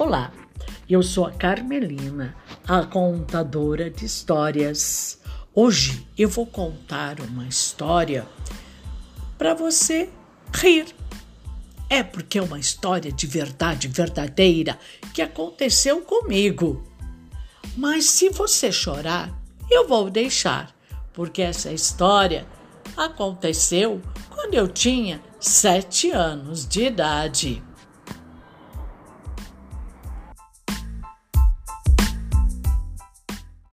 Olá, eu sou a Carmelina, a contadora de histórias. Hoje eu vou contar uma história para você rir. É porque é uma história de verdade verdadeira que aconteceu comigo. Mas se você chorar, eu vou deixar, porque essa história aconteceu quando eu tinha sete anos de idade.